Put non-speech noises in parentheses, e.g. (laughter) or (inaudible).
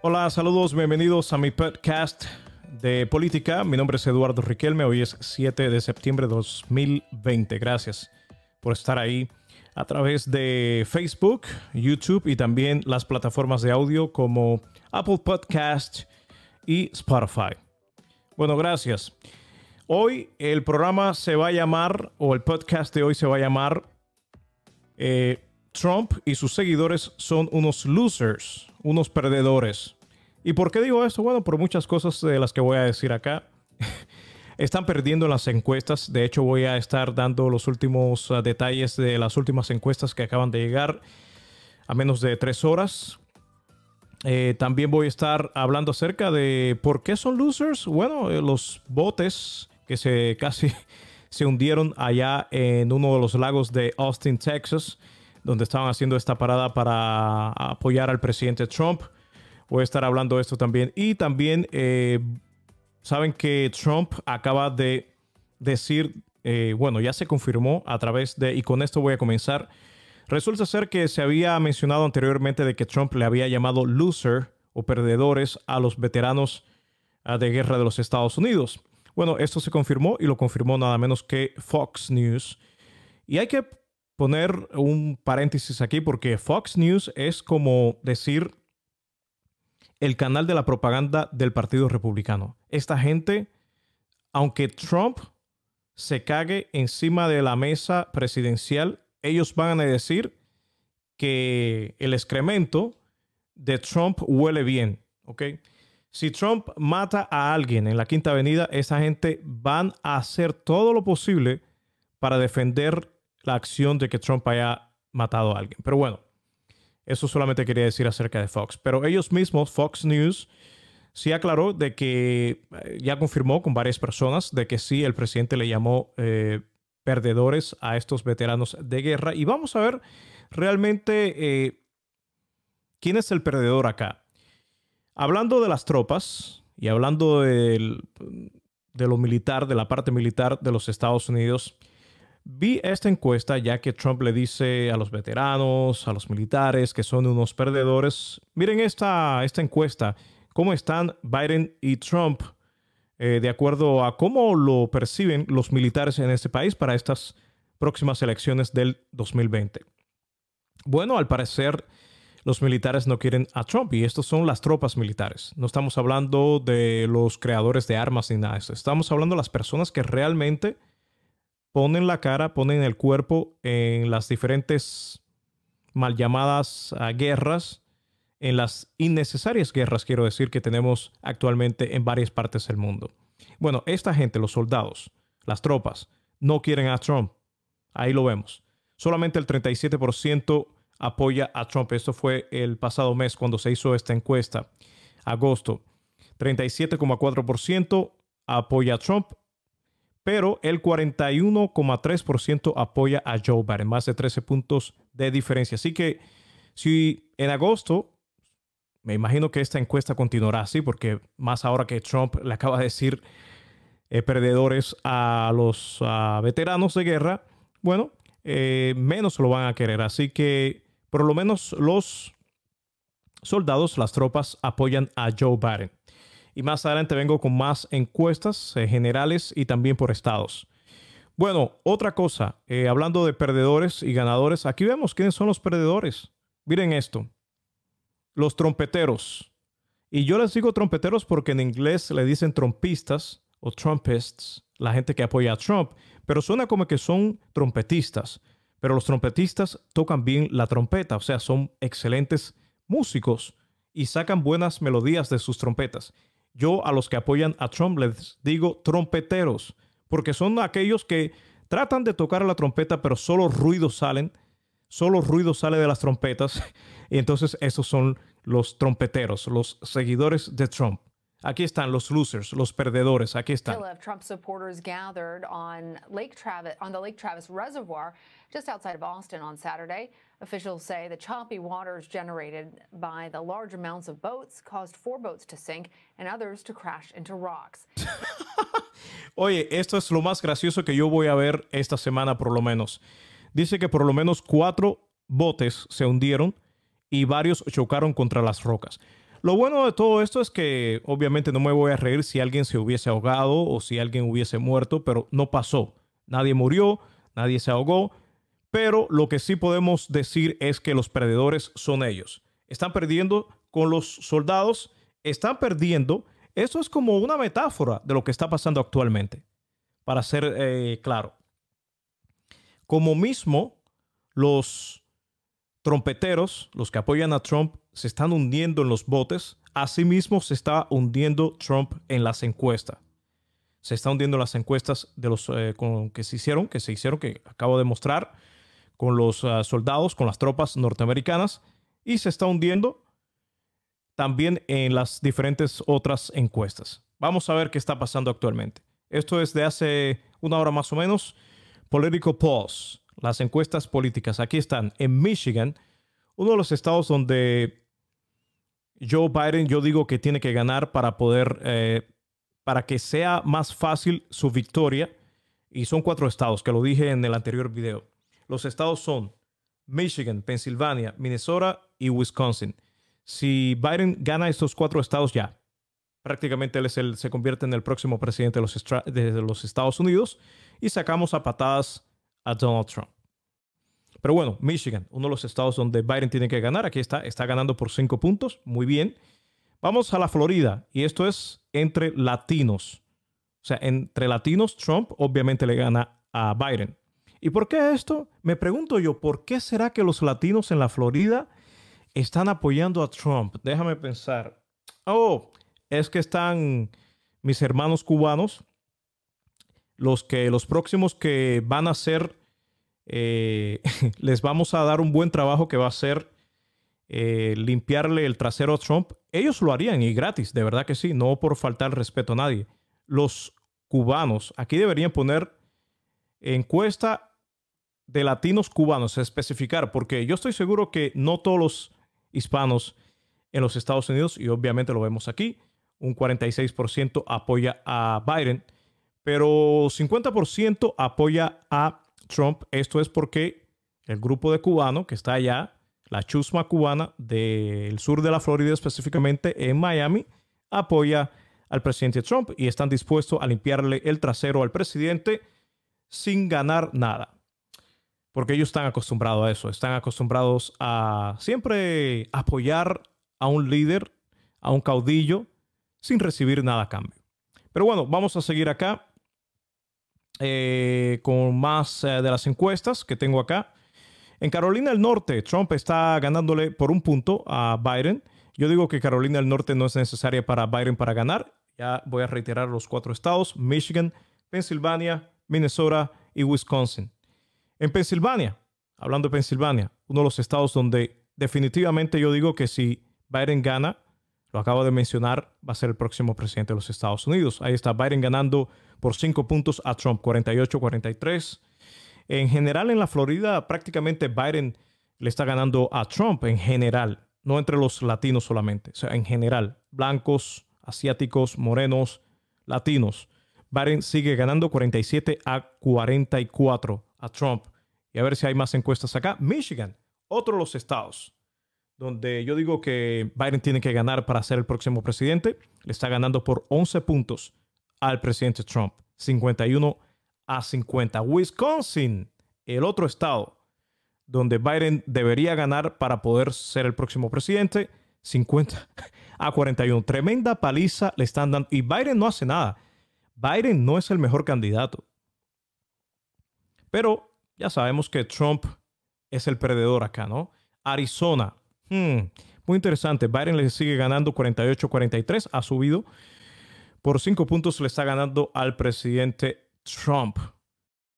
Hola, saludos, bienvenidos a mi podcast de política. Mi nombre es Eduardo Riquelme, hoy es 7 de septiembre de 2020. Gracias por estar ahí a través de Facebook, YouTube y también las plataformas de audio como Apple Podcast y Spotify. Bueno, gracias. Hoy el programa se va a llamar, o el podcast de hoy se va a llamar eh, Trump y sus seguidores son unos losers, unos perdedores. ¿Y por qué digo esto? Bueno, por muchas cosas de las que voy a decir acá. (laughs) Están perdiendo las encuestas. De hecho, voy a estar dando los últimos uh, detalles de las últimas encuestas que acaban de llegar a menos de tres horas. Eh, también voy a estar hablando acerca de por qué son losers. Bueno, eh, los botes que se (laughs) casi se hundieron allá en uno de los lagos de Austin, Texas, donde estaban haciendo esta parada para apoyar al presidente Trump. Voy a estar hablando de esto también. Y también eh, Saben que Trump acaba de decir, eh, bueno, ya se confirmó a través de, y con esto voy a comenzar. Resulta ser que se había mencionado anteriormente de que Trump le había llamado loser o perdedores a los veteranos ah, de guerra de los Estados Unidos. Bueno, esto se confirmó y lo confirmó nada menos que Fox News. Y hay que poner un paréntesis aquí porque Fox News es como decir el canal de la propaganda del Partido Republicano. Esta gente, aunque Trump se cague encima de la mesa presidencial, ellos van a decir que el excremento de Trump huele bien, ¿ok? Si Trump mata a alguien en la Quinta Avenida, esa gente van a hacer todo lo posible para defender la acción de que Trump haya matado a alguien. Pero bueno, eso solamente quería decir acerca de Fox. Pero ellos mismos, Fox News, sí aclaró de que eh, ya confirmó con varias personas de que sí, el presidente le llamó eh, perdedores a estos veteranos de guerra. Y vamos a ver realmente eh, quién es el perdedor acá. Hablando de las tropas y hablando de lo militar, de la parte militar de los Estados Unidos, Vi esta encuesta ya que Trump le dice a los veteranos, a los militares que son unos perdedores. Miren esta, esta encuesta, cómo están Biden y Trump eh, de acuerdo a cómo lo perciben los militares en este país para estas próximas elecciones del 2020. Bueno, al parecer los militares no quieren a Trump y estos son las tropas militares. No estamos hablando de los creadores de armas ni nada de eso. Estamos hablando de las personas que realmente ponen la cara, ponen el cuerpo en las diferentes mal llamadas ah, guerras, en las innecesarias guerras, quiero decir, que tenemos actualmente en varias partes del mundo. Bueno, esta gente, los soldados, las tropas, no quieren a Trump. Ahí lo vemos. Solamente el 37% apoya a Trump. Esto fue el pasado mes cuando se hizo esta encuesta, agosto. 37,4% apoya a Trump, pero el 41,3% apoya a Joe Biden, más de 13 puntos de diferencia. Así que si en agosto, me imagino que esta encuesta continuará así, porque más ahora que Trump le acaba de decir eh, perdedores a los veteranos de guerra, bueno, eh, menos lo van a querer. Así que por lo menos los soldados, las tropas apoyan a Joe Biden. Y más adelante vengo con más encuestas eh, generales y también por estados. Bueno, otra cosa, eh, hablando de perdedores y ganadores, aquí vemos quiénes son los perdedores. Miren esto, los trompeteros. Y yo les digo trompeteros porque en inglés le dicen trompistas o trumpists, la gente que apoya a Trump, pero suena como que son trompetistas. Pero los trompetistas tocan bien la trompeta, o sea, son excelentes músicos y sacan buenas melodías de sus trompetas. Yo a los que apoyan a Trump les digo trompeteros, porque son aquellos que tratan de tocar la trompeta, pero solo ruidos salen, solo ruido sale de las trompetas, y (laughs) entonces esos son los trompeteros, los seguidores de Trump. Aquí están los losers, los perdedores. Aquí están. Trump supporters gathered on Lake Travis, on the Lake Travis Reservoir just outside of Austin on Saturday. Officials say the choppy waters generated by the large amounts of boats caused four boats to sink and others to crash into rocks. (laughs) Oye, esto es lo más gracioso que yo voy a ver esta semana por lo menos. Dice que por lo menos cuatro botes se hundieron y varios chocaron contra las rocas. Lo bueno de todo esto es que obviamente no me voy a reír si alguien se hubiese ahogado o si alguien hubiese muerto, pero no pasó. Nadie murió, nadie se ahogó, pero lo que sí podemos decir es que los perdedores son ellos. Están perdiendo con los soldados, están perdiendo. Eso es como una metáfora de lo que está pasando actualmente, para ser eh, claro. Como mismo los trompeteros, los que apoyan a Trump, se están hundiendo en los botes, asimismo se está hundiendo Trump en las encuestas. Se está hundiendo en las encuestas de los eh, que se hicieron, que se hicieron, que acabo de mostrar, con los ah, soldados, con las tropas norteamericanas, y se está hundiendo también en las diferentes otras encuestas. Vamos a ver qué está pasando actualmente. Esto es de hace una hora más o menos. Political Pulse, las encuestas políticas. Aquí están. En Michigan, uno de los estados donde Joe Biden, yo digo que tiene que ganar para poder, eh, para que sea más fácil su victoria. Y son cuatro estados, que lo dije en el anterior video. Los estados son Michigan, Pensilvania, Minnesota y Wisconsin. Si Biden gana estos cuatro estados ya, prácticamente él se convierte en el próximo presidente de los, de los Estados Unidos y sacamos a patadas a Donald Trump. Pero bueno, Michigan, uno de los estados donde Biden tiene que ganar, aquí está, está ganando por cinco puntos, muy bien. Vamos a la Florida y esto es entre latinos. O sea, entre latinos, Trump obviamente le gana a Biden. ¿Y por qué esto? Me pregunto yo, ¿por qué será que los latinos en la Florida están apoyando a Trump? Déjame pensar. Oh, es que están mis hermanos cubanos, los que los próximos que van a ser, eh, (laughs) les vamos a dar un buen trabajo que va a ser eh, limpiarle el trasero a Trump. Ellos lo harían y gratis, de verdad que sí, no por faltar respeto a nadie. Los cubanos, aquí deberían poner encuesta de latinos cubanos, especificar, porque yo estoy seguro que no todos los hispanos en los Estados Unidos, y obviamente lo vemos aquí, un 46% apoya a Biden, pero 50% apoya a Trump. Esto es porque el grupo de cubanos que está allá, la chusma cubana del sur de la Florida, específicamente en Miami, apoya al presidente Trump y están dispuestos a limpiarle el trasero al presidente sin ganar nada porque ellos están acostumbrados a eso, están acostumbrados a siempre apoyar a un líder, a un caudillo, sin recibir nada a cambio. Pero bueno, vamos a seguir acá eh, con más eh, de las encuestas que tengo acá. En Carolina del Norte, Trump está ganándole por un punto a Biden. Yo digo que Carolina del Norte no es necesaria para Biden para ganar. Ya voy a reiterar los cuatro estados, Michigan, Pensilvania, Minnesota y Wisconsin. En Pensilvania, hablando de Pensilvania, uno de los estados donde definitivamente yo digo que si Biden gana, lo acabo de mencionar, va a ser el próximo presidente de los Estados Unidos. Ahí está Biden ganando por cinco puntos a Trump, 48-43. En general, en la Florida, prácticamente Biden le está ganando a Trump en general, no entre los latinos solamente, o sea, en general, blancos, asiáticos, morenos, latinos. Biden sigue ganando 47 a 44 a Trump. Y a ver si hay más encuestas acá. Michigan, otro de los estados donde yo digo que Biden tiene que ganar para ser el próximo presidente. Le está ganando por 11 puntos al presidente Trump. 51 a 50. Wisconsin, el otro estado donde Biden debería ganar para poder ser el próximo presidente. 50 (laughs) a 41. Tremenda paliza le están dando. Y Biden no hace nada. Biden no es el mejor candidato. Pero ya sabemos que Trump es el perdedor acá, ¿no? Arizona. Hmm, muy interesante. Biden le sigue ganando 48-43. Ha subido. Por cinco puntos le está ganando al presidente Trump.